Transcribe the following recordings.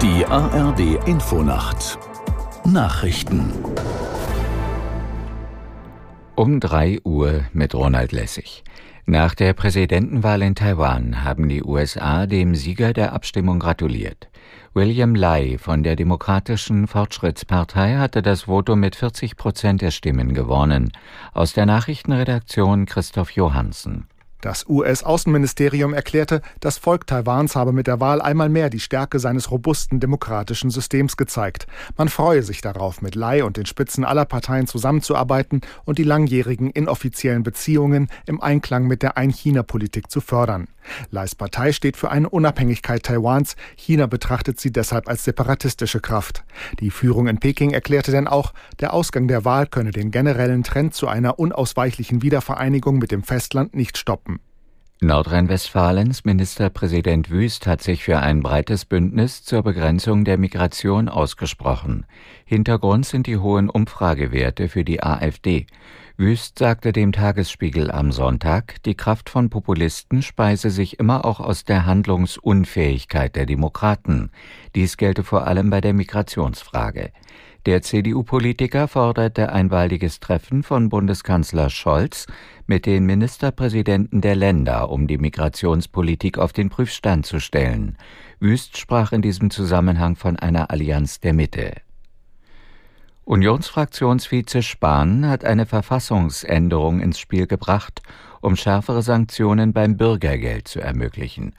Die ARD Infonacht Nachrichten um 3 Uhr mit Ronald Lessig. Nach der Präsidentenwahl in Taiwan haben die USA dem Sieger der Abstimmung gratuliert. William Lai von der Demokratischen Fortschrittspartei hatte das Votum mit 40 Prozent der Stimmen gewonnen. Aus der Nachrichtenredaktion Christoph Johansen. Das US-Außenministerium erklärte, das Volk Taiwans habe mit der Wahl einmal mehr die Stärke seines robusten demokratischen Systems gezeigt. Man freue sich darauf, mit Lai und den Spitzen aller Parteien zusammenzuarbeiten und die langjährigen inoffiziellen Beziehungen im Einklang mit der Ein-China-Politik zu fördern. Lais Partei steht für eine Unabhängigkeit Taiwans. China betrachtet sie deshalb als separatistische Kraft. Die Führung in Peking erklärte denn auch, der Ausgang der Wahl könne den generellen Trend zu einer unausweichlichen Wiedervereinigung mit dem Festland nicht stoppen. Nordrhein-Westfalens Ministerpräsident Wüst hat sich für ein breites Bündnis zur Begrenzung der Migration ausgesprochen. Hintergrund sind die hohen Umfragewerte für die AfD. Wüst sagte dem Tagesspiegel am Sonntag, die Kraft von Populisten speise sich immer auch aus der Handlungsunfähigkeit der Demokraten. Dies gelte vor allem bei der Migrationsfrage. Der CDU-Politiker forderte ein baldiges Treffen von Bundeskanzler Scholz mit den Ministerpräsidenten der Länder, um die Migrationspolitik auf den Prüfstand zu stellen. Wüst sprach in diesem Zusammenhang von einer Allianz der Mitte. Unionsfraktionsvize Spahn hat eine Verfassungsänderung ins Spiel gebracht, um schärfere Sanktionen beim Bürgergeld zu ermöglichen.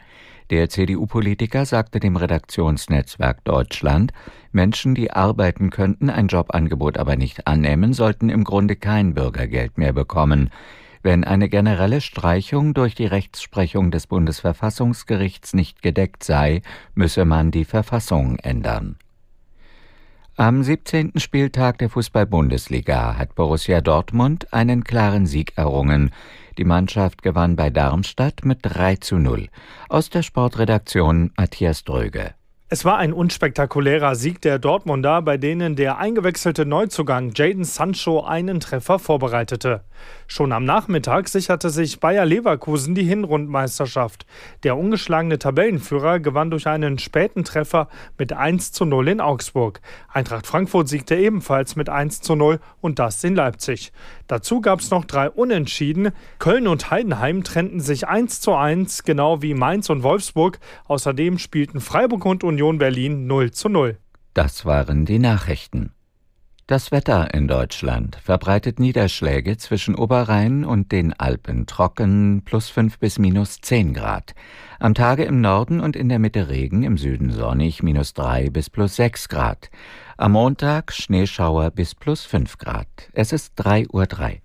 Der CDU-Politiker sagte dem Redaktionsnetzwerk Deutschland, Menschen, die arbeiten könnten, ein Jobangebot aber nicht annehmen, sollten im Grunde kein Bürgergeld mehr bekommen. Wenn eine generelle Streichung durch die Rechtsprechung des Bundesverfassungsgerichts nicht gedeckt sei, müsse man die Verfassung ändern. Am 17. Spieltag der Fußball-Bundesliga hat Borussia Dortmund einen klaren Sieg errungen. Die Mannschaft gewann bei Darmstadt mit 3 zu 0. Aus der Sportredaktion Matthias Dröge. Es war ein unspektakulärer Sieg der Dortmunder, bei denen der eingewechselte Neuzugang Jaden Sancho einen Treffer vorbereitete. Schon am Nachmittag sicherte sich Bayer Leverkusen die Hinrundmeisterschaft. Der ungeschlagene Tabellenführer gewann durch einen späten Treffer mit 1 zu 0 in Augsburg. Eintracht Frankfurt siegte ebenfalls mit 1 zu 0 und das in Leipzig. Dazu gab es noch drei Unentschieden. Köln und Heidenheim trennten sich 1 zu 1, genau wie Mainz und Wolfsburg. Außerdem spielten Freiburg und Union Berlin 0 zu 0. Das waren die Nachrichten. Das Wetter in Deutschland verbreitet Niederschläge zwischen Oberrhein und den Alpen trocken plus 5 bis minus 10 Grad. Am Tage im Norden und in der Mitte Regen, im Süden sonnig minus 3 bis plus 6 Grad. Am Montag Schneeschauer bis plus 5 Grad. Es ist 3.03 Uhr.